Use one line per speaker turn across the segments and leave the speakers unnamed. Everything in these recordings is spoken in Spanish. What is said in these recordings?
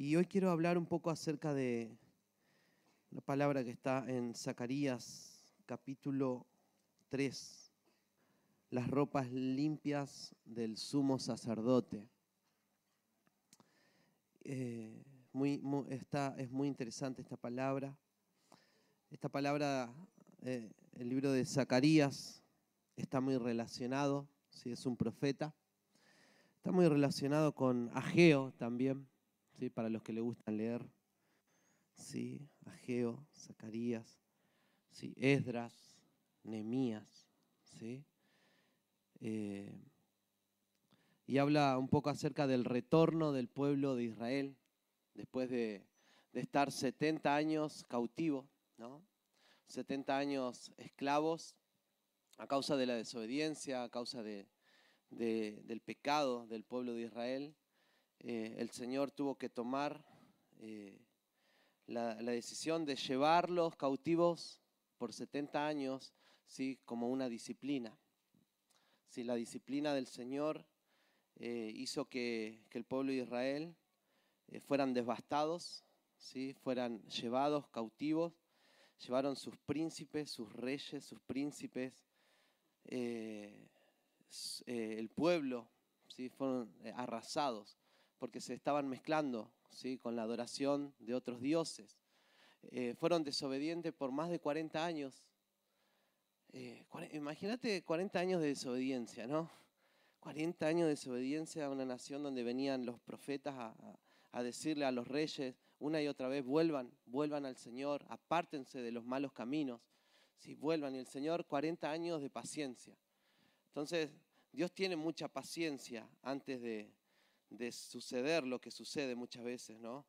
Y hoy quiero hablar un poco acerca de la palabra que está en Zacarías capítulo 3, las ropas limpias del sumo sacerdote. Eh, es muy interesante esta palabra. Esta palabra, eh, el libro de Zacarías, está muy relacionado, si es un profeta. Está muy relacionado con Ageo también, ¿sí? para los que le gustan leer. ¿sí? Ageo, Zacarías, ¿sí? Esdras, Nemías. ¿sí? Eh, y habla un poco acerca del retorno del pueblo de Israel después de, estar 70 años cautivo, ¿no? 70 años esclavos a causa de la desobediencia, a causa de, del pecado del pueblo de Israel. Eh, el Señor tuvo que tomar eh, la, decisión de llevarlos cautivos por 70 años ¿sí? como una disciplina. ¿Sí? La disciplina del Señor eh, hizo que, que, el pueblo de Israel fueran devastados, ¿sí? fueran llevados cautivos, llevaron sus príncipes, sus reyes, sus príncipes, el pueblo, ¿sí? fueron arrasados porque se estaban mezclando ¿sí? con la adoración de otros dioses. fueron desobedientes por más de 40 años. imagínate 40 años de desobediencia, ¿no? 40 años de desobediencia a una nación donde venían los profetas a, a decirle a los reyes una y otra vez, vuelvan, vuelvan al Señor, apártense de los malos caminos si vuelvan. Y el Señor, 40 años de paciencia. Entonces, Dios tiene mucha paciencia antes de, suceder lo que sucede muchas veces, ¿no?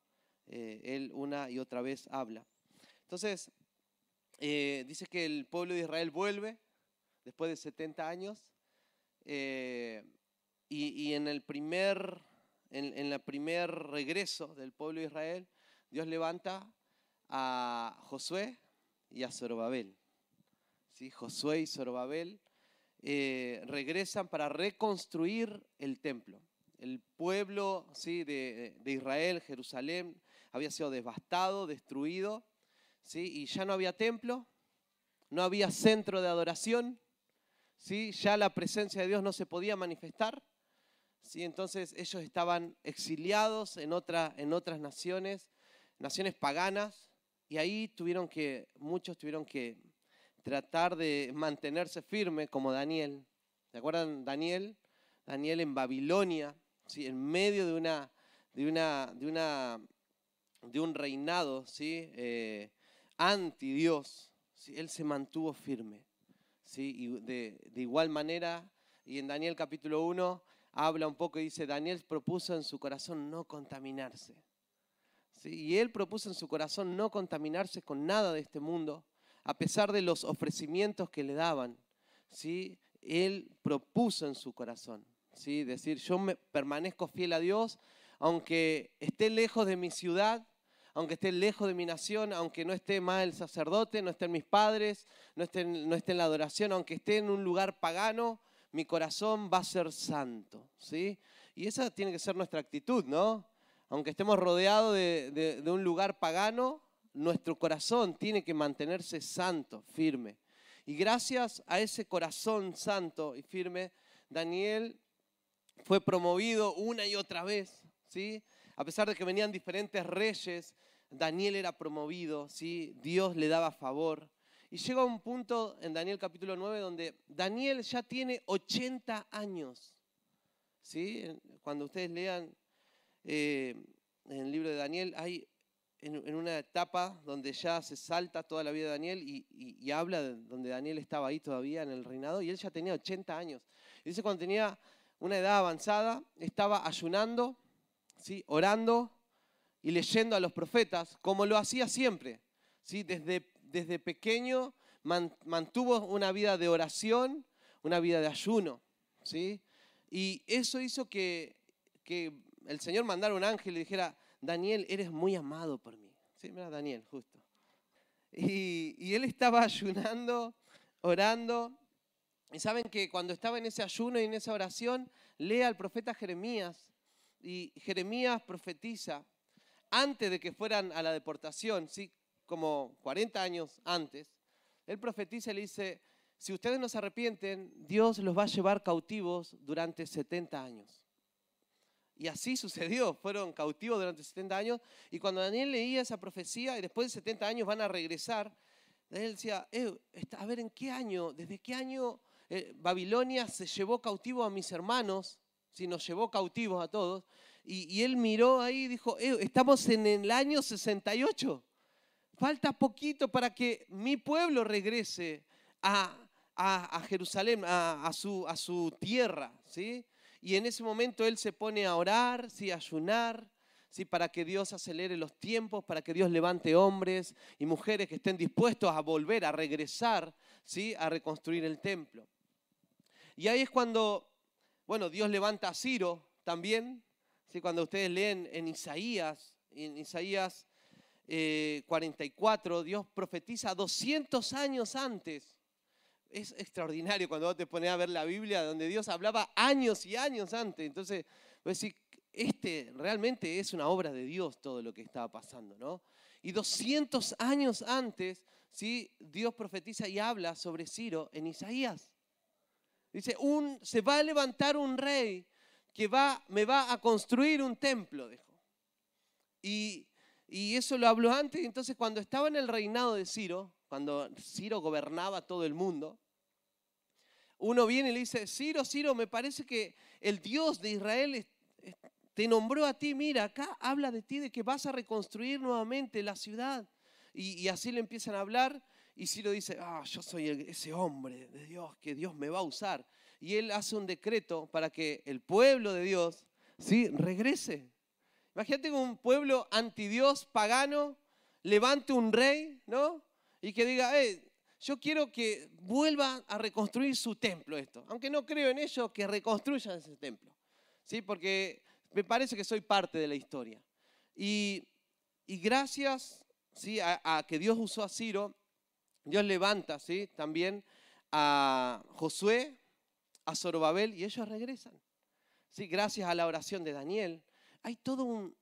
Eh, él una y otra vez habla. Entonces, eh, dice que el pueblo de Israel vuelve después de 70 años eh, y, en el primer, en, en el primer regreso del pueblo de Israel, Dios levanta a Josué y a Zorobabel. Josué y Zorobabel regresan para reconstruir el templo. Pueblo ¿sí? de, Israel, Jerusalén, había sido devastado, destruido, ¿sí? y ya no había templo, no había centro de adoración, ¿sí? ya la presencia de Dios no se podía manifestar. ¿sí? Entonces ellos estaban exiliados en, en otras naciones, naciones paganas, y ahí tuvieron que, muchos tuvieron que tratar de mantenerse firme como Daniel. ¿Se acuerdan Daniel? Daniel en Babilonia, ¿sí? en medio de, una, de, una, de, una, de un reinado ¿sí? Eh, anti Dios. ¿sí? Él se mantuvo firme. ¿sí? Y de, igual manera, y en Daniel capítulo 1 habla un poco y dice, Daniel propuso en su corazón no contaminarse. ¿Sí? Y él propuso en su corazón no contaminarse con nada de este mundo, a pesar de los ofrecimientos que le daban, ¿sí? él propuso en su corazón, ¿sí? decir, yo me permanezco fiel a Dios, aunque esté lejos de mi ciudad, aunque esté lejos de mi nación, aunque no esté más el sacerdote, no estén mis padres, no esté, no esté en la adoración, aunque esté en un lugar pagano, mi corazón va a ser santo. ¿sí? Y esa tiene que ser nuestra actitud, ¿no? Aunque estemos rodeados de un lugar pagano, nuestro corazón tiene que mantenerse santo, firme. Y gracias a ese corazón santo y firme, Daniel fue promovido una y otra vez, ¿sí? A pesar de que venían diferentes reyes, Daniel era promovido, ¿sí? Dios le daba favor. Y llega un punto en Daniel capítulo 9 donde Daniel ya tiene 80 años. ¿sí? Cuando ustedes lean eh, en el libro de Daniel, hay en, una etapa donde ya se salta toda la vida de Daniel y, habla de donde Daniel estaba ahí todavía en el reinado y él ya tenía 80 años. dice cuando tenía una edad avanzada, estaba ayunando, ¿sí? orando y leyendo a los profetas, como lo hacía siempre. ¿sí? Desde, desde pequeño mantuvo una vida de oración, una vida de ayuno. ¿sí? Y eso hizo que, que el Señor mandara un ángel y dijera, Daniel, eres muy amado por mí. Sí, mira, Daniel, justo. Y, él estaba ayunando, orando. Y saben que cuando estaba en ese ayuno y en esa oración, lee al profeta Jeremías. Y Jeremías profetiza antes de que fueran a la deportación, ¿sí? como 40 años antes, él profetiza y le dice, si ustedes no se arrepienten, Dios los va a llevar cautivos durante 70 años. Y así sucedió, fueron cautivos durante 70 años. Y cuando Daniel leía esa profecía y después de 70 años van a regresar, él decía, eh, a ver, ¿en qué año? ¿Desde qué año eh, Babilonia se llevó cautivo a mis hermanos? Si nos llevó cautivos a todos. Y, él miró ahí y dijo, eh, estamos en el año 68. Falta poquito para que mi pueblo regrese a, Jerusalén, a, su, a su tierra. ¿sí? Y en ese momento él se pone a orar, ¿sí? a ayunar, ¿sí? para que Dios acelere los tiempos, para que Dios levante hombres y mujeres que estén dispuestos a volver, a regresar, ¿sí? a reconstruir el templo. Y ahí es cuando, bueno, Dios levanta a Ciro también, ¿sí? cuando ustedes leen en Isaías, en Isaías 44, eh, Dios profetiza 200 años antes. Es extraordinario cuando vos te pones a ver la Biblia donde Dios hablaba años y años antes. Entonces, vos decís, este realmente es una obra de Dios todo lo que estaba pasando, ¿no? Y 200 años antes, ¿sí? Dios profetiza y habla sobre Ciro en Isaías. Dice, se va a levantar un rey que va, me va a construir un templo, dijo. Y, y eso lo habló antes, entonces cuando estaba en el reinado de Ciro, cuando Ciro gobernaba todo el mundo, uno viene y le dice, Ciro, Ciro, me parece que el Dios de Israel te nombró a ti, mira, acá habla de ti, de que vas a reconstruir nuevamente la ciudad. Y, así le empiezan a hablar y Ciro dice, ah, yo soy ese hombre de Dios, que Dios me va a usar. Y él hace un decreto para que el pueblo de Dios, ¿sí? regrese. Imagínate un pueblo antidios, pagano, levante un rey, ¿no? Y que diga, eh, yo quiero que vuelva a reconstruir su templo esto. Aunque no creo en ello, que reconstruyan ese templo. ¿Sí? Porque me parece que soy parte de la historia. Y, gracias ¿sí? A, que Dios usó a Ciro, Dios levanta ¿sí? también a Josué, a Zorobabel, y ellos regresan. ¿Sí? Gracias a la oración de Daniel. Hay todo un,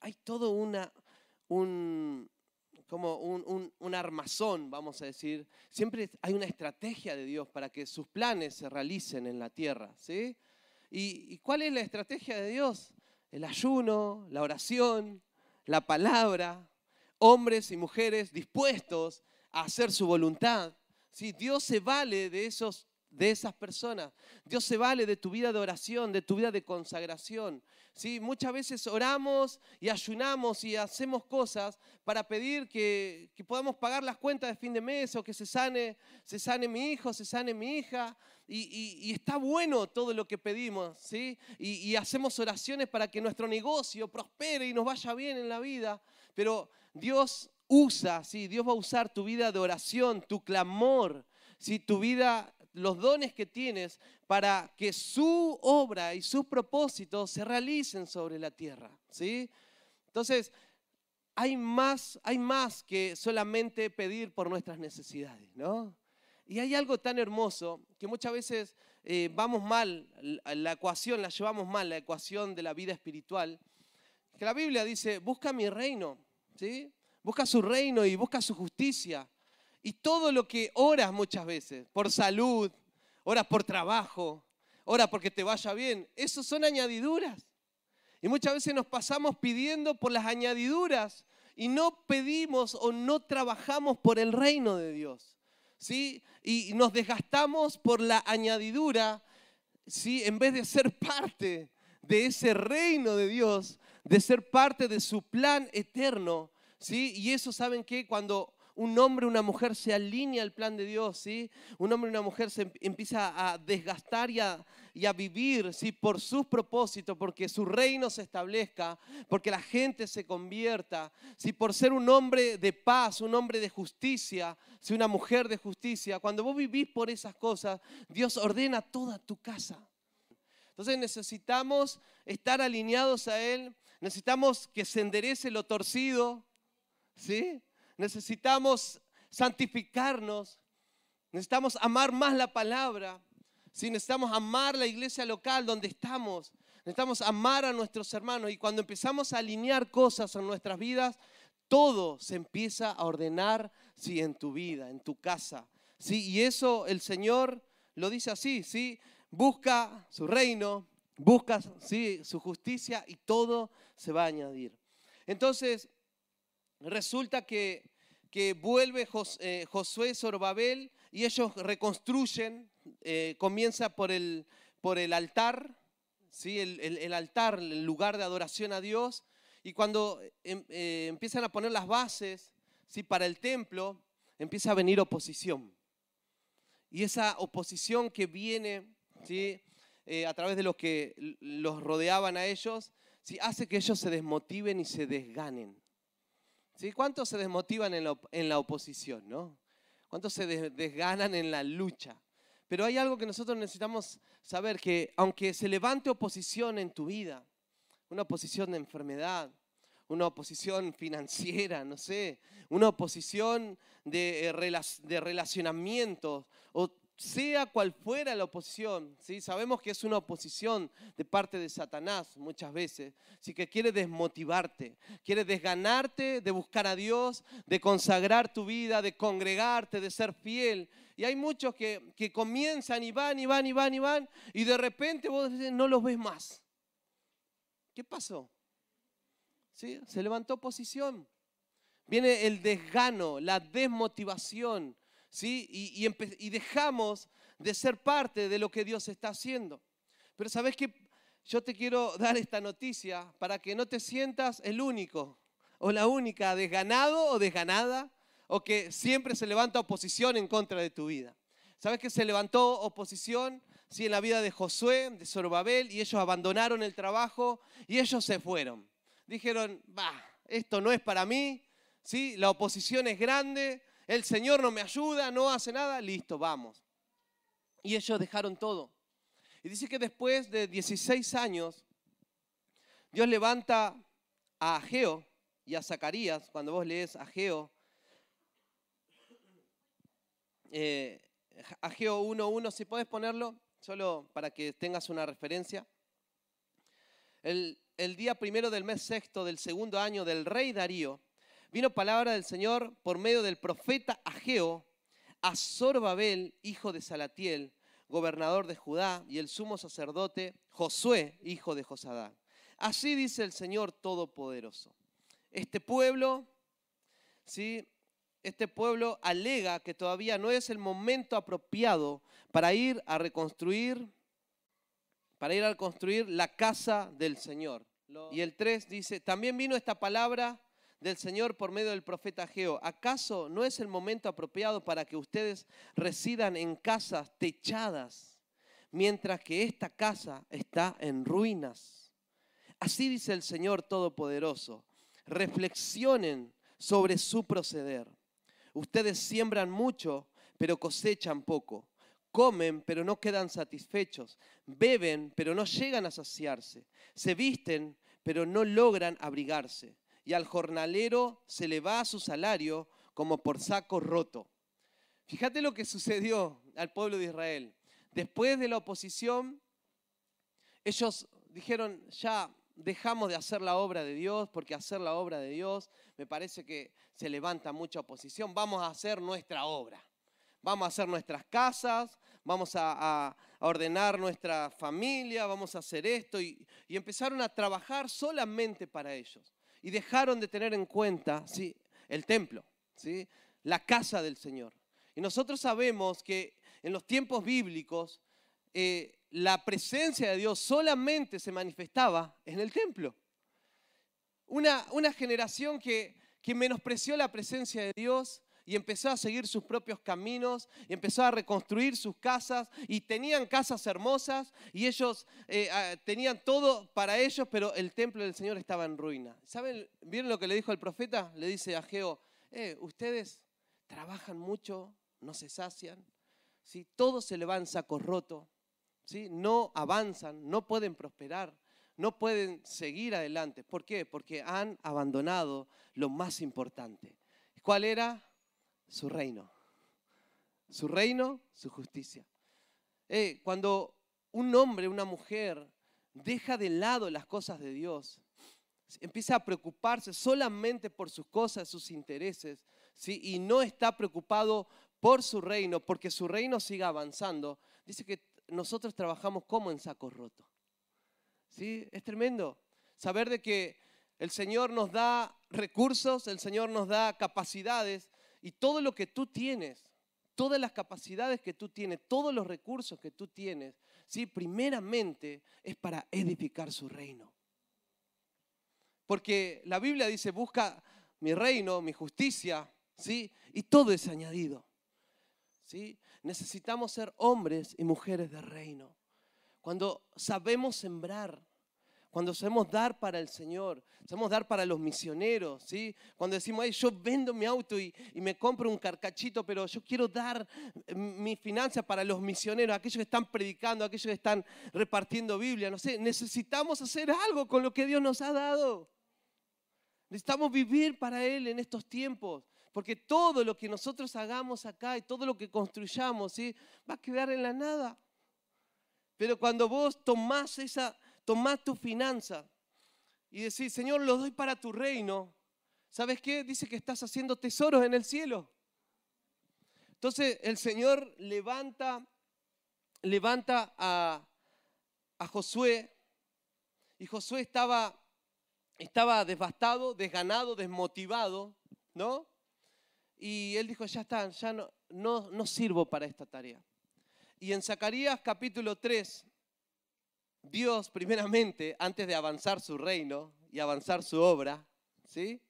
hay, todo una, un, como un, un, armazón, vamos a decir. Siempre hay una estrategia de Dios para que sus planes se realicen en la tierra. ¿sí? ¿Y, cuál es la estrategia de Dios? El ayuno, la oración, la palabra, hombres y mujeres dispuestos a hacer su voluntad. ¿sí? Dios se vale de, esos, de esas personas. Dios se vale de tu vida de oración, de tu vida de consagración. ¿sí? Muchas veces oramos y ayunamos y hacemos cosas para pedir que, podamos pagar las cuentas de fin de mes o que se sane, se sane mi hijo, se sane mi hija. Y, está bueno todo lo que pedimos, ¿sí? Y, hacemos oraciones para que nuestro negocio prospere y nos vaya bien en la vida. Pero Dios usa, ¿sí? Dios va a usar tu vida de oración, tu clamor, ¿sí? Tu vida, los dones que tienes para que su obra y sus propósitos se realicen sobre la tierra, ¿sí? Entonces, hay más, hay más que solamente pedir por nuestras necesidades, ¿no? Y hay algo tan hermoso que muchas veces eh, vamos mal, la ecuación, la llevamos mal, la ecuación de la vida espiritual, que la Biblia dice, busca mi reino, ¿sí? Busca su reino y busca su justicia. Y todo lo que oras muchas veces, por salud, oras por trabajo, oras porque te vaya bien, eso son añadiduras. Y muchas veces nos pasamos pidiendo por las añadiduras y no pedimos o no trabajamos por el reino de Dios. ¿sí? Y nos desgastamos por la añadidura, ¿sí? En vez de ser parte de ese reino de Dios, de ser parte de su plan eterno, ¿sí? Y eso, ¿saben qué? Cuando un hombre una mujer se alinea al plan de Dios, ¿sí? Un hombre una mujer se empieza a desgastar y a, y a vivir, ¿sí? Por sus propósitos, porque su reino se establezca, porque la gente se convierta, ¿sí? Por ser un hombre de paz, un hombre de justicia, ¿sí? Una mujer de justicia. Cuando vos vivís por esas cosas, Dios ordena toda tu casa. Entonces necesitamos estar alineados a Él, necesitamos que se enderece lo torcido, ¿sí? necesitamos santificarnos, necesitamos amar más la palabra, si necesitamos amar la iglesia local donde estamos, Necesitamos amar a nuestros hermanos y cuando empezamos a alinear cosas en nuestras vidas, todo se empieza a ordenar sí, en tu vida, en tu casa. ¿sí? Y eso el Señor lo dice así, ¿sí? busca su reino, busca ¿sí? su justicia y todo se va a añadir. Entonces, resulta que, que vuelve eh, Josué Sorbabel y ellos reconstruyen, eh, comienza por el, por el altar, ¿sí? El, altar, el lugar de adoración a Dios, y cuando em, eh, empiezan a poner las bases ¿sí? para el templo, empieza a venir oposición. Y esa oposición que viene ¿sí? A través de los que los rodeaban a ellos, ¿sí? hace que ellos se desmotiven y se desganen. ¿Cuántos se desmotivan en la, en la oposición? ¿no? ¿Cuántos se desganan en la lucha? Pero hay algo que nosotros necesitamos saber, que aunque se levante oposición en tu vida, una oposición de enfermedad, una oposición financiera, no sé, una oposición de, eh, de relacionamientos, o sea cual fuera la oposición, ¿sí? sabemos que es una oposición de parte de Satanás muchas veces, sí que quiere desmotivarte, quiere desganarte de buscar a Dios, de consagrar tu vida, de congregarte, de ser fiel. Y hay muchos que, que comienzan y van y van y van y van y de repente vos no los ves más. ¿Qué pasó? ¿Sí? Se levantó oposición. Viene el desgano, la desmotivación, ¿sí? Y, y, dejamos de ser parte de lo que Dios está haciendo. Pero sabes que yo te quiero dar esta noticia para que no te sientas el único o la única desganado o desganada o que siempre se levanta oposición en contra de tu vida. ¿Sabes que se levantó oposición sí, en la vida de Josué, de Zorobabel, y ellos abandonaron el trabajo y ellos se fueron? Dijeron, va, esto no es para mí, ¿sí? la oposición es grande, el Señor no me ayuda, no hace nada, listo, vamos. Y ellos dejaron todo. Y dice que después de 16 años, Dios levanta a Ageo y a Zacarías, cuando vos lees Ageo, eh, Ageo 1.1, si puedes ponerlo, solo para que tengas una referencia. El, el día primero del mes sexto del segundo año del rey Darío, vino palabra del Señor por medio del profeta Ageo a Zorbabel, hijo de Salatiel, gobernador de Judá, y el sumo sacerdote Josué, hijo de Josadá. Así dice el Señor Todopoderoso. Este pueblo, ¿sí? Este pueblo alega que todavía no es el momento apropiado para ir a reconstruir, para ir a reconstruir la casa del Señor. Y el 3 dice, también vino esta palabra del Señor por medio del profeta Geo. ¿Acaso no es el momento apropiado para que ustedes residan en casas techadas, mientras que esta casa está en ruinas? Así dice el Señor Todopoderoso. Reflexionen sobre su proceder. Ustedes siembran mucho, pero cosechan poco. Comen, pero no quedan satisfechos. Beben, pero no llegan a saciarse. Se visten, pero no logran abrigarse y al jornalero se le va su salario como por saco roto. Fíjate lo que sucedió al pueblo de Israel. Después de la oposición, ellos dijeron, ya dejamos de hacer la obra de Dios, porque hacer la obra de Dios me parece que se levanta mucha oposición. Vamos a hacer nuestra obra. Vamos a hacer nuestras casas, vamos a, ordenar nuestra familia, vamos a hacer esto. y empezaron a trabajar solamente para ellos y dejaron de tener en cuenta ¿sí? el templo, ¿sí? la casa del Señor. Y nosotros sabemos que en los tiempos bíblicos eh, la presencia de Dios solamente se manifestaba en el templo. Una, una generación que, que menospreció la presencia de Dios y empezó a seguir sus propios caminos y empezó a reconstruir sus casas y tenían casas hermosas y ellos eh, ah, tenían todo para ellos, pero el templo del Señor estaba en ruina. ¿Saben? ¿Vieron lo que le dijo el profeta? Le dice a Geo, eh, ustedes trabajan mucho, no se sacian, ¿sí? todo se le va en saco roto, no avanzan, no pueden prosperar no pueden seguir adelante. ¿Por qué? Porque han abandonado lo más importante. ¿Cuál era? Su reino. Su reino, su justicia. Eh, cuando un hombre, una mujer, deja de lado las cosas de Dios, empieza a preocuparse solamente por sus cosas, sus intereses, y no está preocupado por su reino, porque su reino siga avanzando, dice que nosotros trabajamos como en saco roto. ¿Sí? Es tremendo saber de que el Señor nos da recursos, el Señor nos da capacidades y todo lo que tú tienes, todas las capacidades que tú tienes, todos los recursos que tú tienes, ¿sí? primeramente es para edificar su reino. Porque la Biblia dice, busca mi reino, mi justicia, ¿sí? y todo es añadido. ¿sí? Necesitamos ser hombres y mujeres de reino. Cuando sabemos sembrar, cuando sabemos dar para el Señor, sabemos dar para los misioneros, ¿sí? Cuando decimos, yo vendo mi auto y, me compro un carcachito, pero yo quiero dar eh, mi financia para los misioneros, aquellos que están predicando, aquellos que están repartiendo Biblia, no sé, necesitamos hacer algo con lo que Dios nos ha dado. Necesitamos vivir para Él en estos tiempos, porque todo lo que nosotros hagamos acá y todo lo que construyamos, ¿sí? Va a quedar en la nada. Pero cuando vos tomás esa tomás tu finanza y decís, Señor, lo doy para tu reino, ¿sabes qué? Dice que estás haciendo tesoros en el cielo. Entonces el Señor levanta, levanta a, a Josué y Josué estaba, estaba devastado, desganado, desmotivado, ¿no? Y él dijo, ya está, ya no, no, no sirvo para esta tarea. Y en Zacarías capítulo 3, Dios, primeramente, antes de avanzar su reino y avanzar su obra, ¿sí?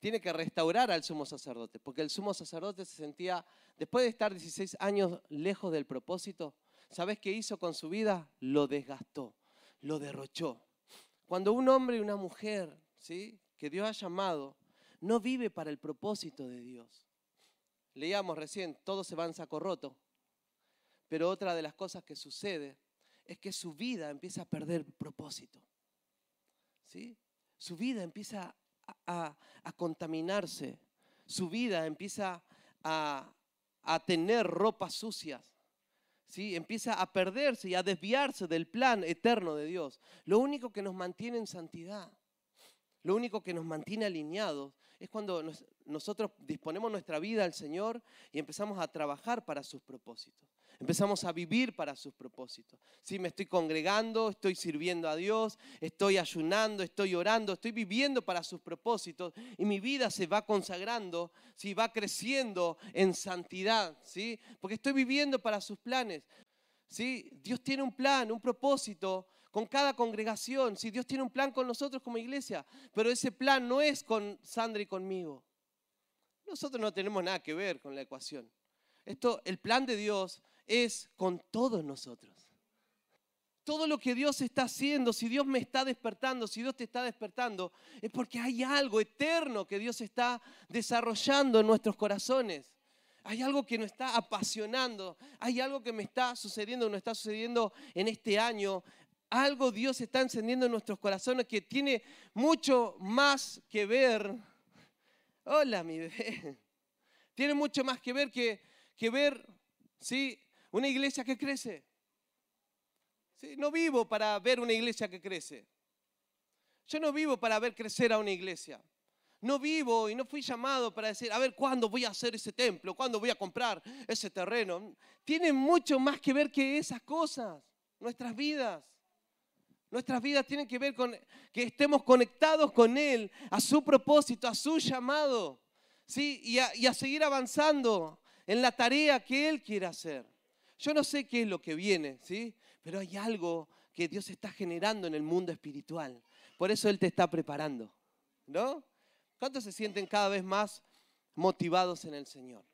tiene que restaurar al sumo sacerdote, porque el sumo sacerdote se sentía, después de estar 16 años lejos del propósito, ¿sabes qué hizo con su vida? Lo desgastó, lo derrochó. Cuando un hombre y una mujer, ¿sí? que Dios ha llamado, no vive para el propósito de Dios. Leíamos recién, todo se va en saco roto, pero otra de las cosas que sucede es que su vida empieza a perder propósito. ¿sí? Su vida empieza a, contaminarse, su vida empieza a, tener ropas sucias. ¿Sí? Empieza a perderse y a desviarse del plan eterno de Dios. Lo único que nos mantiene en santidad, lo único que nos mantiene alineados, es cuando nosotros disponemos nuestra vida al Señor y empezamos a trabajar para sus propósitos. Empezamos a vivir para sus propósitos. Sí, me estoy congregando, estoy sirviendo a Dios, estoy ayunando, estoy orando, estoy viviendo para sus propósitos y mi vida se va consagrando, ¿sí? va creciendo en santidad, ¿sí? porque estoy viviendo para sus planes. ¿sí? Dios tiene un plan, un propósito con cada congregación. ¿sí? Dios tiene un plan con nosotros como iglesia, pero ese plan no es con Sandra y conmigo. Nosotros no tenemos nada que ver con la ecuación. Esto, el plan de Dios es con todos nosotros. Todo lo que Dios está haciendo, si Dios me está despertando, si Dios te está despertando, es porque hay algo eterno que Dios está desarrollando en nuestros corazones. Hay algo que nos está apasionando, hay algo que me está sucediendo, nos está sucediendo en este año. Algo Dios está encendiendo en nuestros corazones que tiene mucho más que ver. Hola, mi bebé. Tiene mucho más que ver que, que ver, ¿sí? Una iglesia que crece. No vivo para ver una iglesia que crece. Yo no vivo para ver crecer a una iglesia. No vivo y no fui llamado para decir, a ver, ¿cuándo voy a hacer ese templo? ¿Cuándo voy a comprar ese terreno? Tiene mucho más que ver que esas cosas, nuestras vidas. Nuestras vidas tienen que ver con que estemos conectados con Él, a su propósito, a su llamado, ¿sí? y, a, y a seguir avanzando en la tarea que Él quiere hacer. Yo no sé qué es lo que viene, ¿sí? Pero hay algo que Dios está generando en el mundo espiritual. Por eso Él te está preparando, ¿no? ¿Cuántos se sienten cada vez más motivados en el Señor?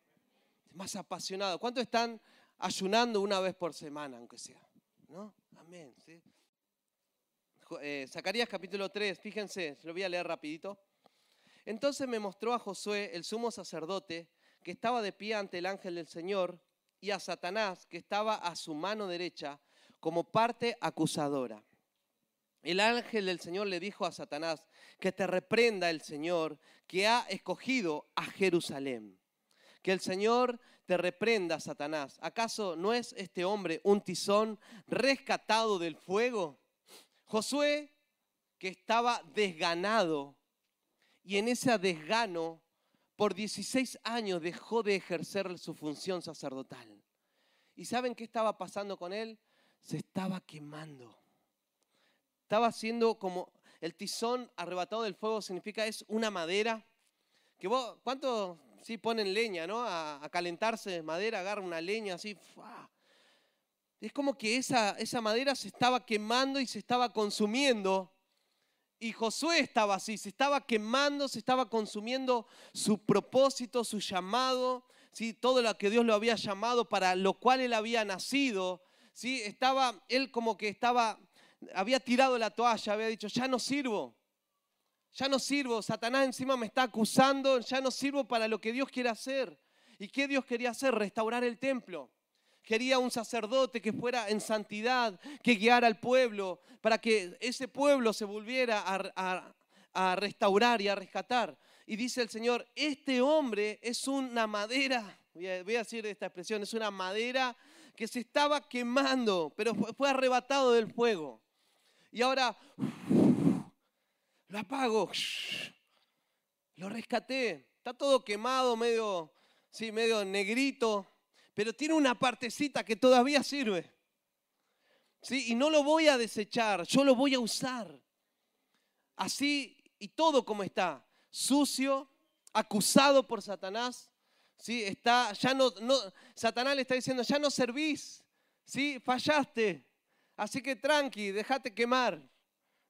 Más apasionados. ¿Cuántos están ayunando una vez por semana, aunque sea? ¿No? Amén. Eh, Zacarías capítulo 3, fíjense, se lo voy a leer rapidito. Entonces me mostró a Josué, el sumo sacerdote, que estaba de pie ante el ángel del Señor, y a Satanás, que estaba a su mano derecha, como parte acusadora. El ángel del Señor le dijo a Satanás, que te reprenda el Señor, que ha escogido a Jerusalén. Que el Señor te reprenda, Satanás. ¿Acaso no es este hombre un tizón rescatado del fuego? Josué, que estaba desganado, y en ese desgano, por 16 años dejó de ejercer su función sacerdotal. ¿Y saben qué estaba pasando con él? Se estaba quemando. Estaba haciendo como el tizón arrebatado del fuego significa es una madera que vos, ¿cuánto sí ponen leña, ¿no? A, calentarse madera, agarra una leña así. Es como que esa, esa madera se estaba quemando y se estaba consumiendo. Y Josué estaba así, se estaba quemando, se estaba consumiendo su propósito, su llamado, ¿sí? todo lo que Dios lo había llamado, para lo cual él había nacido. ¿sí? Estaba, él como que estaba, había tirado la toalla, había dicho, ya no sirvo, ya no sirvo, Satanás encima me está acusando, ya no sirvo para lo que Dios quiere hacer. ¿Y qué Dios quería hacer? Restaurar el templo. Quería un sacerdote que fuera en santidad, que guiara al pueblo, para que ese pueblo se volviera a, restaurar y a rescatar. Y dice el Señor, este hombre es una madera, voy a, decir esta expresión, es una madera que se estaba quemando, pero fue, arrebatado del fuego. Y ahora lo apago, lo rescaté, está todo quemado, medio, sí, medio negrito, pero tiene una partecita que todavía sirve. ¿Sí? Y no lo voy a desechar, yo lo voy a usar. Así y todo como está, sucio, acusado por Satanás, ¿sí? Está, ya no, no, Satanás le está diciendo, ya no servís, ¿sí? Fallaste, así que tranqui, déjate quemar,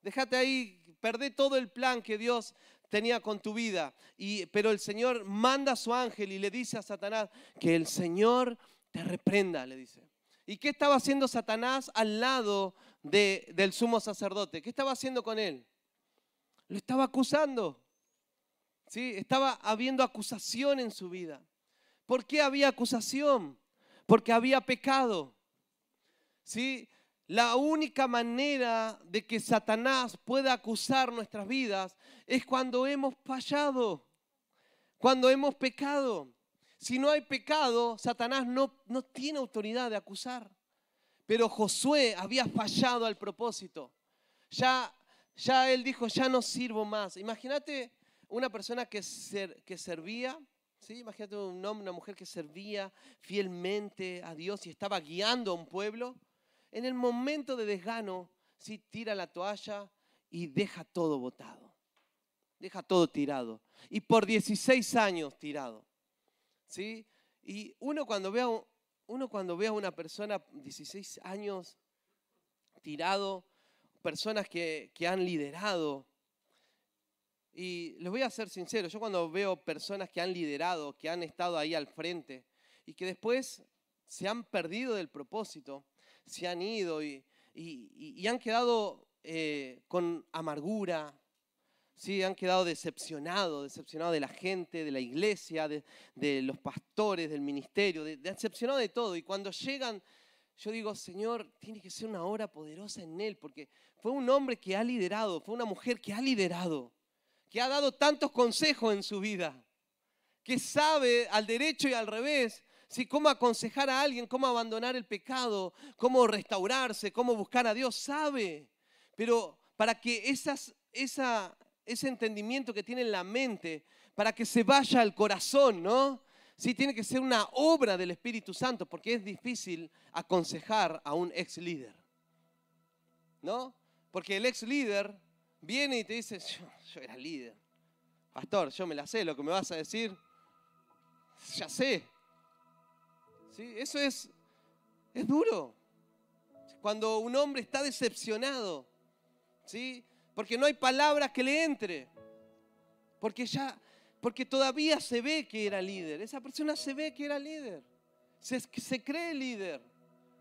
déjate ahí, perdé todo el plan que Dios tenía con tu vida. Y, pero el Señor manda a su ángel y le dice a Satanás que el Señor te reprenda, le dice. ¿Y qué estaba haciendo Satanás al lado de, del sumo sacerdote? ¿Qué estaba haciendo con él? Lo estaba acusando. ¿Sí? Estaba habiendo acusación en su vida. ¿Por qué había acusación? Porque había pecado. ¿Sí? La única manera de que Satanás pueda acusar nuestras vidas es cuando hemos fallado, cuando hemos pecado. Si no hay pecado, Satanás no, no tiene autoridad de acusar. Pero Josué había fallado al propósito. Ya, ya él dijo, ya no sirvo más. Imagínate una persona que, que servía, ¿sí? imagínate un hombre, una mujer que servía fielmente a Dios y estaba guiando a un pueblo en el momento de desgano, sí, tira la toalla y deja todo botado. Deja todo tirado. Y por 16 años tirado. ¿Sí? Y uno cuando ve a, uno cuando una persona 16 años tirado, personas que, que han liderado, y les voy a ser sincero, yo cuando veo personas que han liderado, que han estado ahí al frente y que después se han perdido del propósito, se han ido y, han quedado eh, con amargura, ¿sí? han quedado decepcionados, decepcionados de la gente, de la iglesia, de, los pastores, del ministerio, de, decepcionados de todo. Y cuando llegan, yo digo, Señor, tiene que ser una obra poderosa en Él, porque fue un hombre que ha liderado, fue una mujer que ha liderado, que ha dado tantos consejos en su vida, que sabe al derecho y al revés ¿sí? cómo aconsejar a alguien, cómo abandonar el pecado, cómo restaurarse, cómo buscar a Dios, sabe. Pero para que esas, esa, ese entendimiento que tiene en la mente, para que se vaya al corazón, ¿no? Sí, tiene que ser una obra del Espíritu Santo, porque es difícil aconsejar a un ex líder. ¿No? Porque el ex líder viene y te dice, yo, yo, era líder. Pastor, yo me la sé, lo que me vas a decir, ya sé. Eso es, es duro. Cuando un hombre está decepcionado, ¿sí? porque no hay palabras que le entre, porque ya, porque todavía se ve que era líder, esa persona se ve que era líder, se, se cree líder,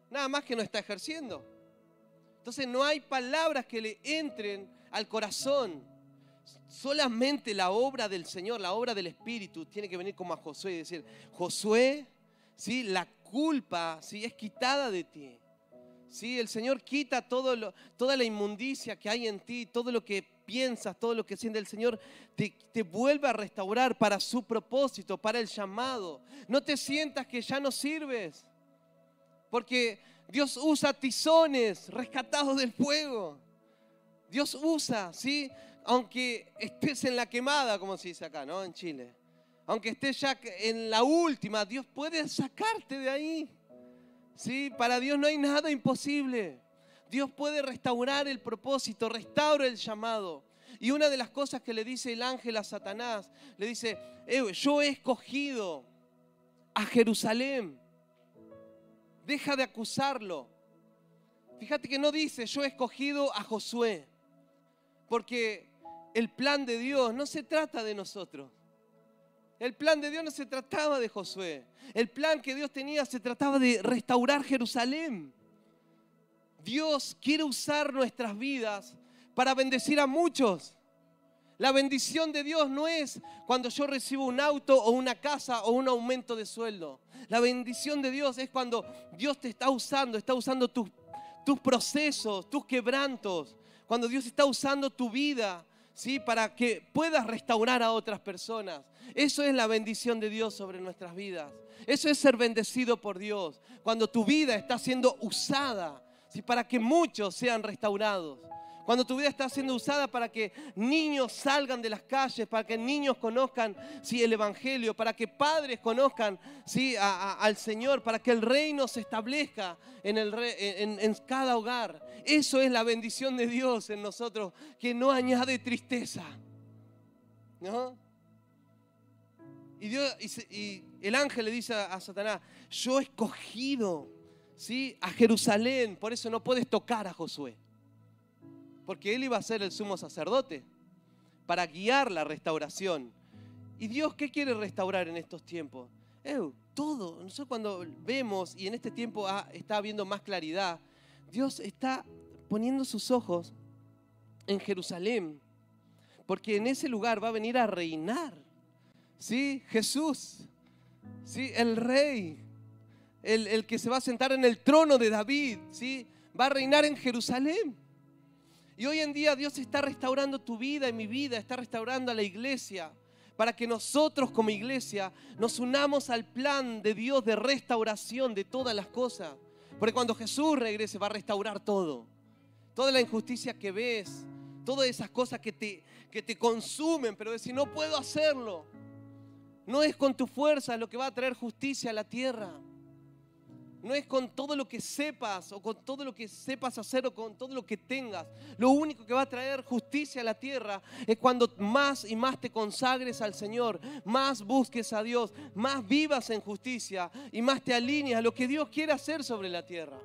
nada más que no está ejerciendo. Entonces no hay palabras que le entren al corazón. Solamente la obra del Señor, la obra del Espíritu, tiene que venir como a Josué y decir, Josué, ¿sí? la culpa ¿sí? es quitada de ti. ¿sí? El Señor quita todo lo, toda la inmundicia que hay en ti, todo lo que piensas, todo lo que siente el Señor, te, te, vuelve a restaurar para su propósito, para el llamado. No te sientas que ya no sirves, porque Dios usa tizones rescatados del fuego. Dios usa, ¿sí? Aunque estés en la quemada, como se dice acá, ¿no? En Chile. Aunque estés ya en la última, Dios puede sacarte de ahí. ¿Sí? Para Dios no hay nada imposible. Dios puede restaurar el propósito, restaura el llamado. Y una de las cosas que le dice el ángel a Satanás, le dice, yo he escogido a Jerusalén. Deja de acusarlo. Fíjate que no dice, yo he escogido a Josué. Porque el plan de Dios no se trata de nosotros. El plan de Dios no se trataba de Josué. El plan que Dios tenía se trataba de restaurar Jerusalén. Dios quiere usar nuestras vidas para bendecir a muchos. La bendición de Dios no es cuando yo recibo un auto o una casa o un aumento de sueldo. La bendición de Dios es cuando Dios te está usando, está usando tus, tus procesos, tus quebrantos, cuando Dios está usando tu vida, ¿sí? Para que puedas restaurar a otras personas. Eso es la bendición de Dios sobre nuestras vidas. Eso es ser bendecido por Dios. Cuando tu vida está siendo usada, ¿sí? Para que muchos sean restaurados. Cuando tu vida está siendo usada para que niños salgan de las calles, para que niños conozcan ¿sí? el Evangelio, para que padres conozcan ¿sí? al Señor, para que el reino se establezca en, el en, cada hogar. Eso es la bendición de Dios en nosotros, que no añade tristeza. ¿No? Y, Dios, y, el ángel le dice a, Satanás, yo he escogido ¿sí? a Jerusalén, por eso no puedes tocar a Josué porque él iba a ser el sumo sacerdote para guiar la restauración. ¿Y Dios qué quiere restaurar en estos tiempos? todo. Nosotros cuando vemos, y en este tiempo está habiendo más claridad, Dios está poniendo sus ojos en Jerusalén, porque en ese lugar va a venir a reinar. ¿Sí? Jesús, ¿sí? El rey, el, el que se va a sentar en el trono de David, ¿sí? Va a reinar en Jerusalén. Y hoy en día Dios está restaurando tu vida y mi vida, está restaurando a la iglesia para que nosotros como iglesia nos unamos al plan de Dios de restauración de todas las cosas. Porque cuando Jesús regrese va a restaurar todo. Toda la injusticia que ves, todas esas cosas que te, que te consumen, pero decir, no puedo hacerlo. No es con tu fuerza lo que va a traer justicia a la tierra no es con todo lo que sepas o con todo lo que sepas hacer o con todo lo que tengas. Lo único que va a traer justicia a la tierra es cuando más y más te consagres al Señor, más busques a Dios, más vivas en justicia y más te alineas a lo que Dios quiere hacer sobre la tierra.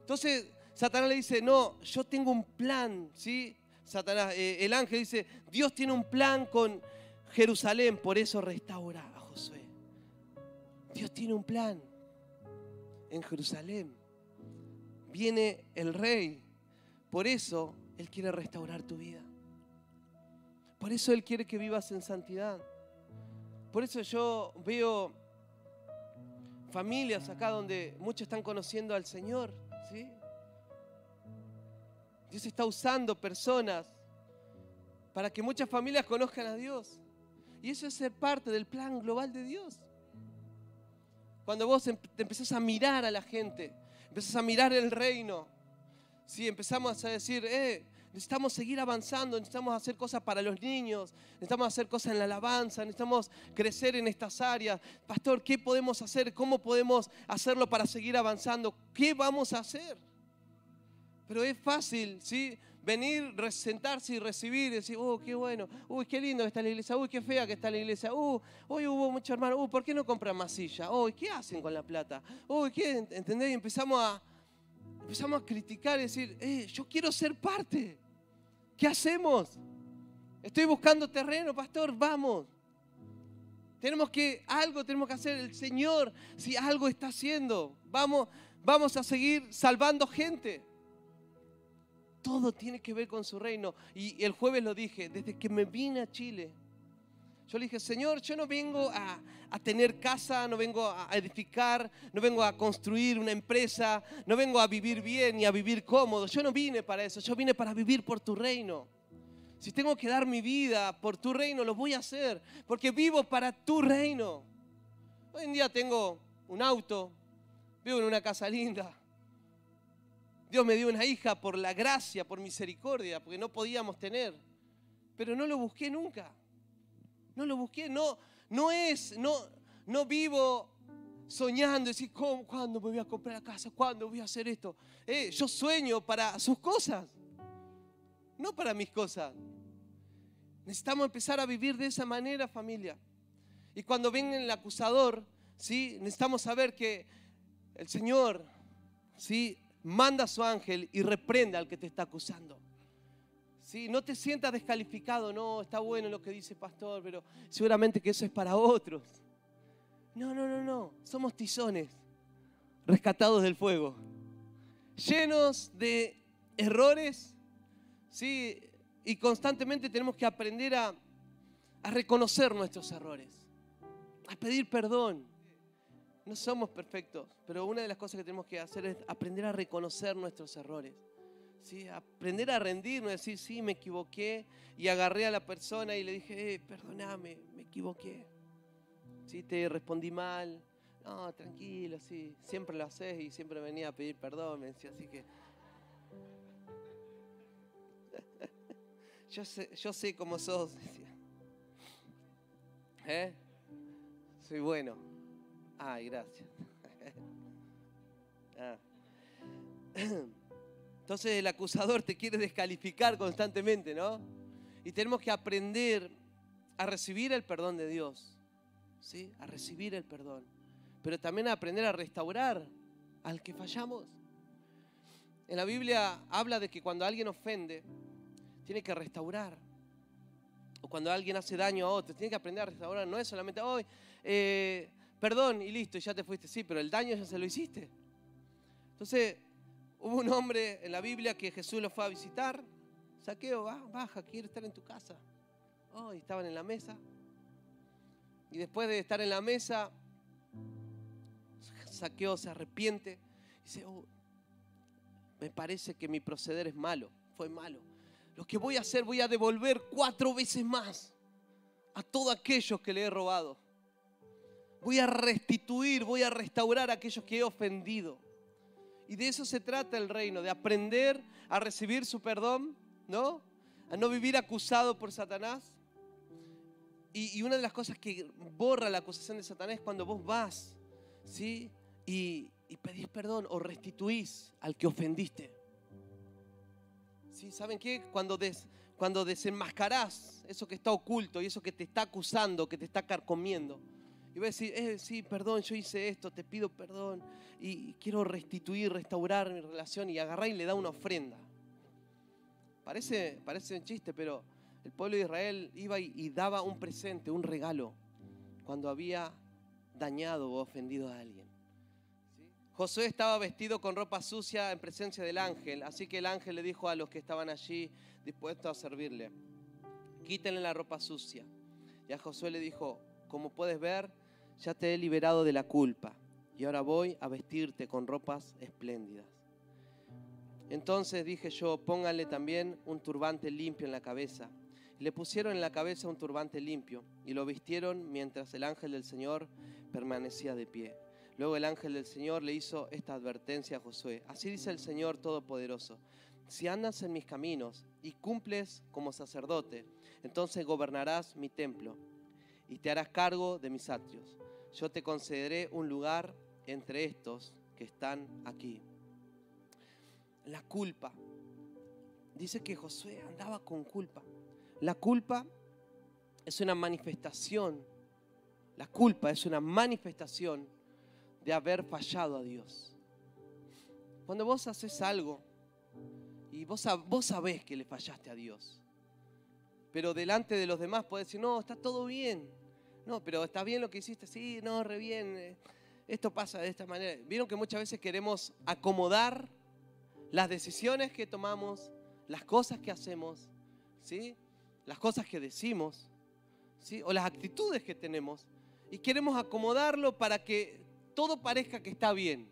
Entonces, Satanás le dice, no, yo tengo un plan, ¿sí? Satanás, eh, el ángel dice, Dios tiene un plan con Jerusalén, por eso restaura a Josué. Dios tiene un plan en Jerusalén. Viene el rey. Por eso Él quiere restaurar tu vida. Por eso Él quiere que vivas en santidad. Por eso yo veo familias acá donde muchos están conociendo al Señor. Dios está usando personas para que muchas familias conozcan a Dios. Y eso es ser parte del plan global de Dios. Cuando vos em, te empezás a mirar a la gente, empezás a mirar el reino, ¿sí? empezamos a decir, eh, necesitamos seguir avanzando, necesitamos hacer cosas para los niños, necesitamos hacer cosas en la alabanza, necesitamos crecer en estas áreas. Pastor, ¿qué podemos hacer? ¿Cómo podemos hacerlo para seguir avanzando? ¿Qué vamos a hacer? Pero es fácil, ¿sí? Venir, sentarse y recibir y decir, oh, qué bueno, uy, qué lindo que está la iglesia, uy, qué fea que está la iglesia, uh, hoy hubo muchos hermanos, uy, ¿por qué no compran más silla? Uy, ¿qué hacen con la plata? Uy, ¿qué? ¿Entendés? Y empezamos a, empezamos a criticar y decir, eh, yo quiero ser parte. ¿Qué hacemos? Estoy buscando terreno, pastor, vamos. Tenemos que, algo tenemos que hacer. El Señor, si algo está haciendo, vamos, vamos a seguir salvando gente todo tiene que ver con su reino. Y el jueves lo dije, desde que me vine a Chile, yo le dije, Señor, yo no vengo a, tener casa, no vengo a edificar, no vengo a construir una empresa, no vengo a vivir bien ni a vivir cómodo. Yo no vine para eso, yo vine para vivir por tu reino. Si tengo que dar mi vida por tu reino, lo voy a hacer, porque vivo para tu reino. Hoy en día tengo un auto, vivo en una casa linda, Dios me dio una hija por la gracia, por misericordia, porque no podíamos tener. Pero no lo busqué nunca. No lo busqué, no, no es, no, no vivo soñando, decir, ¿cómo, ¿cuándo me voy a comprar la casa? ¿Cuándo voy a hacer esto? Eh, yo sueño para sus cosas, no para mis cosas. Necesitamos empezar a vivir de esa manera, familia. Y cuando venga el acusador, ¿sí? necesitamos saber que el Señor ¿sí? Manda a su ángel y reprende al que te está acusando. ¿Sí? No te sientas descalificado, no, está bueno lo que dice el pastor, pero seguramente que eso es para otros. No, no, no, no, somos tizones, rescatados del fuego, llenos de errores, ¿sí? y constantemente tenemos que aprender a, a reconocer nuestros errores, a pedir perdón, no somos perfectos, pero una de las cosas que tenemos que hacer es aprender a reconocer nuestros errores. ¿sí? Aprender a rendirnos, decir, sí, me equivoqué. Y agarré a la persona y le dije, eh, perdóname, me equivoqué. Sí, te respondí mal. No, tranquilo, sí, siempre lo haces y siempre venía a pedir perdón, me decía, así que... yo, sé, yo sé cómo sos, decía. ¿Eh? Soy bueno. Ay, gracias. Ah. Entonces el acusador te quiere descalificar constantemente, ¿no? Y tenemos que aprender a recibir el perdón de Dios, ¿sí? A recibir el perdón. Pero también a aprender a restaurar al que fallamos. En la Biblia habla de que cuando alguien ofende, tiene que restaurar. O cuando alguien hace daño a otro, tiene que aprender a restaurar. No es solamente, hoy, perdón y listo, ya te fuiste. Sí, pero el daño ya se lo hiciste. Entonces, hubo un hombre en la Biblia que Jesús lo fue a visitar. Saqueo, baja, quiero estar en tu casa. Oh, y estaban en la mesa. Y después de estar en la mesa, Saqueo se arrepiente. Y dice, oh, me parece que mi proceder es malo, fue malo. Lo que voy a hacer, voy a devolver cuatro veces más a todos aquellos que le he robado voy a restituir, voy a restaurar a aquellos que he ofendido. Y de eso se trata el reino, de aprender a recibir su perdón, ¿no? A no vivir acusado por Satanás. Y, una de las cosas que borra la acusación de Satanás es cuando vos vas, ¿sí? Y, pedís perdón o restituís al que ofendiste. ¿Sí? ¿Saben qué? Cuando, des, cuando desenmascarás eso que está oculto y eso que te está acusando, que te está carcomiendo y va a decir, eh, sí, perdón, yo hice esto, te pido perdón y quiero restituir, restaurar mi relación y agarrar y le da una ofrenda. Parece, parece un chiste, pero el pueblo de Israel iba y, daba un presente, un regalo, cuando había dañado o ofendido a alguien. Josué estaba vestido con ropa sucia en presencia del ángel, así que el ángel le dijo a los que estaban allí dispuestos a servirle, quítenle la ropa sucia. Y a Josué le dijo, como puedes ver, ya te he liberado de la culpa y ahora voy a vestirte con ropas espléndidas. Entonces dije yo, pónganle también un turbante limpio en la cabeza. le pusieron en la cabeza un turbante limpio y lo vistieron mientras el ángel del Señor permanecía de pie. Luego el ángel del Señor le hizo esta advertencia a Josué. Así dice el Señor Todopoderoso. Si andas en mis caminos y cumples como sacerdote, entonces gobernarás mi templo y te harás cargo de mis atrios yo te concederé un lugar entre estos que están aquí. La culpa. Dice que Josué andaba con culpa. La culpa es una manifestación. La culpa es una manifestación de haber fallado a Dios. Cuando vos haces algo y vos, vos sabés que le fallaste a Dios, pero delante de los demás puedes decir, no, está todo bien, no, pero está bien lo que hiciste, sí, no, re bien, eh, esto pasa de esta manera. Vieron que muchas veces queremos acomodar las decisiones que tomamos, las cosas que hacemos, ¿sí? las cosas que decimos, ¿sí? o las actitudes que tenemos, y queremos acomodarlo para que todo parezca que está bien.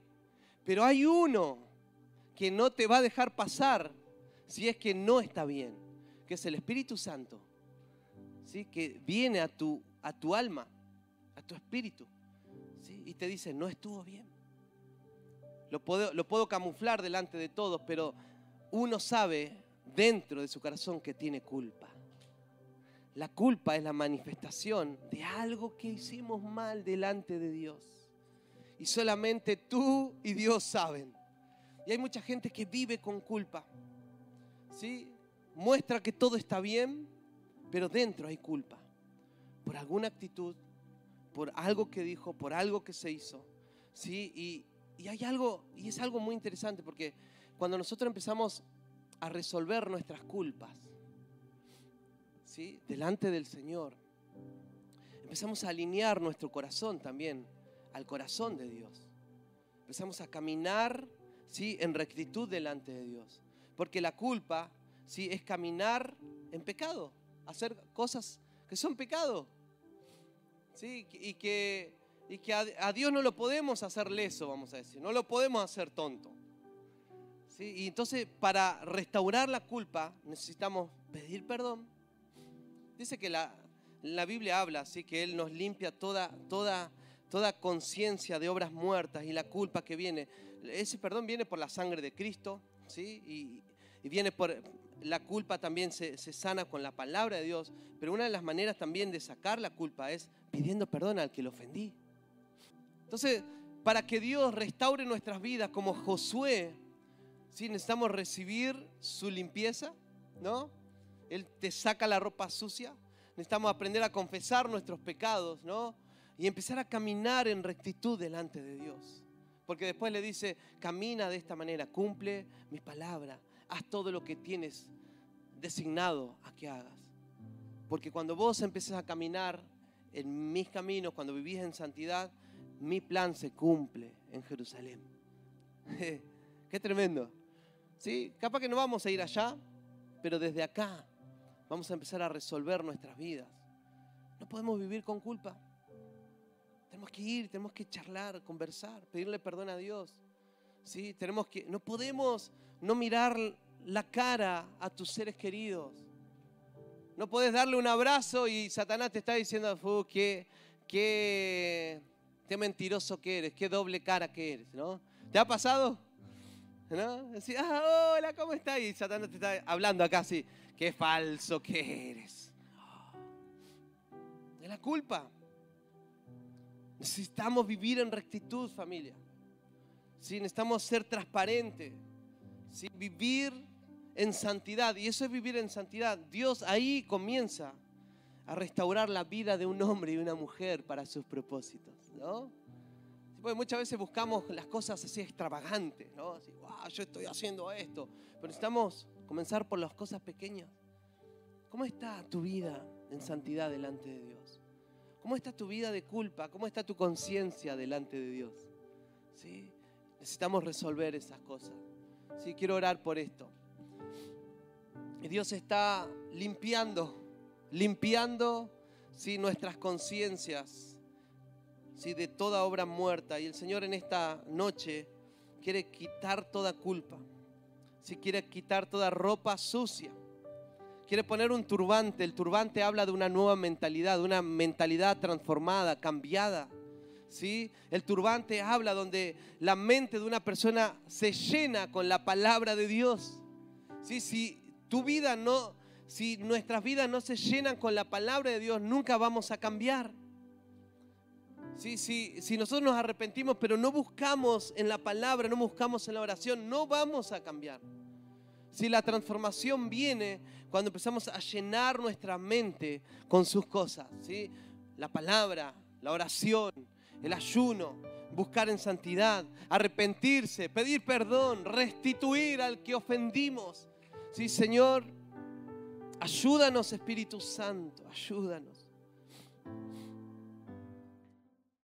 Pero hay uno que no te va a dejar pasar si es que no está bien, que es el Espíritu Santo, ¿sí? que viene a tu a tu alma, a tu espíritu. ¿sí? Y te dice, no estuvo bien. lo puedo, camuflar delante de todos, pero uno sabe dentro de su corazón que tiene culpa. La culpa es la manifestación de algo que hicimos mal delante de Dios. Y solamente tú y Dios saben. Y hay mucha gente que vive con culpa. ¿Sí? Muestra que todo está bien, pero dentro hay culpa. Por alguna actitud, por algo que dijo, por algo que se hizo. ¿Sí? Y, y hay algo, y es algo muy interesante, porque cuando nosotros empezamos a resolver nuestras culpas, delante del Señor. Empezamos a alinear nuestro corazón también al corazón de Dios. Empezamos a caminar ¿sí? en rectitud delante de Dios. Porque la culpa ¿sí? es caminar en pecado, hacer cosas que son pecado. ¿Sí? Y que, y que a, Dios no lo podemos hacer leso, vamos a decir, no lo podemos hacer tonto. ¿sí? Y entonces para restaurar la culpa necesitamos pedir perdón, Dice que la, la Biblia habla así que Él nos limpia toda, toda, toda conciencia de obras muertas y la culpa que viene. Ese perdón viene por la sangre de Cristo, ¿sí? Y, viene por la culpa también se, se, sana con la palabra de Dios. Pero una de las maneras también de sacar la culpa es pidiendo perdón al que lo ofendí. Entonces, para que Dios restaure nuestras vidas como Josué, ¿sí? necesitamos recibir su limpieza, ¿no? Él te saca la ropa sucia. Necesitamos aprender a confesar nuestros pecados, ¿no? Y empezar a caminar en rectitud delante de Dios. Porque después le dice, camina de esta manera, cumple mi palabra, haz todo lo que tienes designado a que hagas. Porque cuando vos empezás a caminar en mis caminos, cuando vivís en santidad, mi plan se cumple en Jerusalén. Qué tremendo. ¿Sí? Capaz que no vamos a ir allá, pero desde acá vamos a empezar a resolver nuestras vidas. No podemos vivir con culpa. Tenemos que ir, tenemos que charlar, conversar, pedirle perdón a Dios. ¿Sí? Tenemos que, no podemos no mirar la cara a tus seres queridos. No puedes darle un abrazo y Satanás te está diciendo, qué, qué, qué mentiroso que eres, qué doble cara que eres, ¿no? ¿Te ha pasado? ¿No? Decir, ah, hola, ¿cómo estás? Y Satanás te está hablando acá así qué falso que eres. Es la culpa. Necesitamos vivir en rectitud, familia. ¿Sí? Necesitamos ser transparentes. ¿Sí? Vivir en santidad. Y eso es vivir en santidad. Dios ahí comienza a restaurar la vida de un hombre y una mujer para sus propósitos. ¿no? Porque muchas veces buscamos las cosas así extravagantes. ¿no? Así, wow, yo estoy haciendo esto. Pero necesitamos comenzar por las cosas pequeñas. ¿Cómo está tu vida en santidad delante de Dios? ¿Cómo está tu vida de culpa? ¿Cómo está tu conciencia delante de Dios? ¿Sí? Necesitamos resolver esas cosas. ¿Sí? Quiero orar por esto. Dios está limpiando, limpiando ¿sí? nuestras conciencias ¿sí? de toda obra muerta. Y el Señor en esta noche quiere quitar toda culpa si quiere quitar toda ropa sucia. Quiere poner un turbante. El turbante habla de una nueva mentalidad, de una mentalidad transformada, cambiada. ¿Sí? El turbante habla donde la mente de una persona se llena con la palabra de Dios. ¿Sí? Si tu vida no, si nuestras vidas no se llenan con la palabra de Dios, nunca vamos a cambiar. Sí, si nosotros nos arrepentimos, pero no buscamos en la palabra, no buscamos en la oración, no vamos a cambiar. Si la transformación viene cuando empezamos a llenar nuestra mente con sus cosas, ¿sí? la palabra, la oración, el ayuno, buscar en santidad, arrepentirse, pedir perdón, restituir al que ofendimos. Sí, Señor, ayúdanos Espíritu Santo, ayúdanos.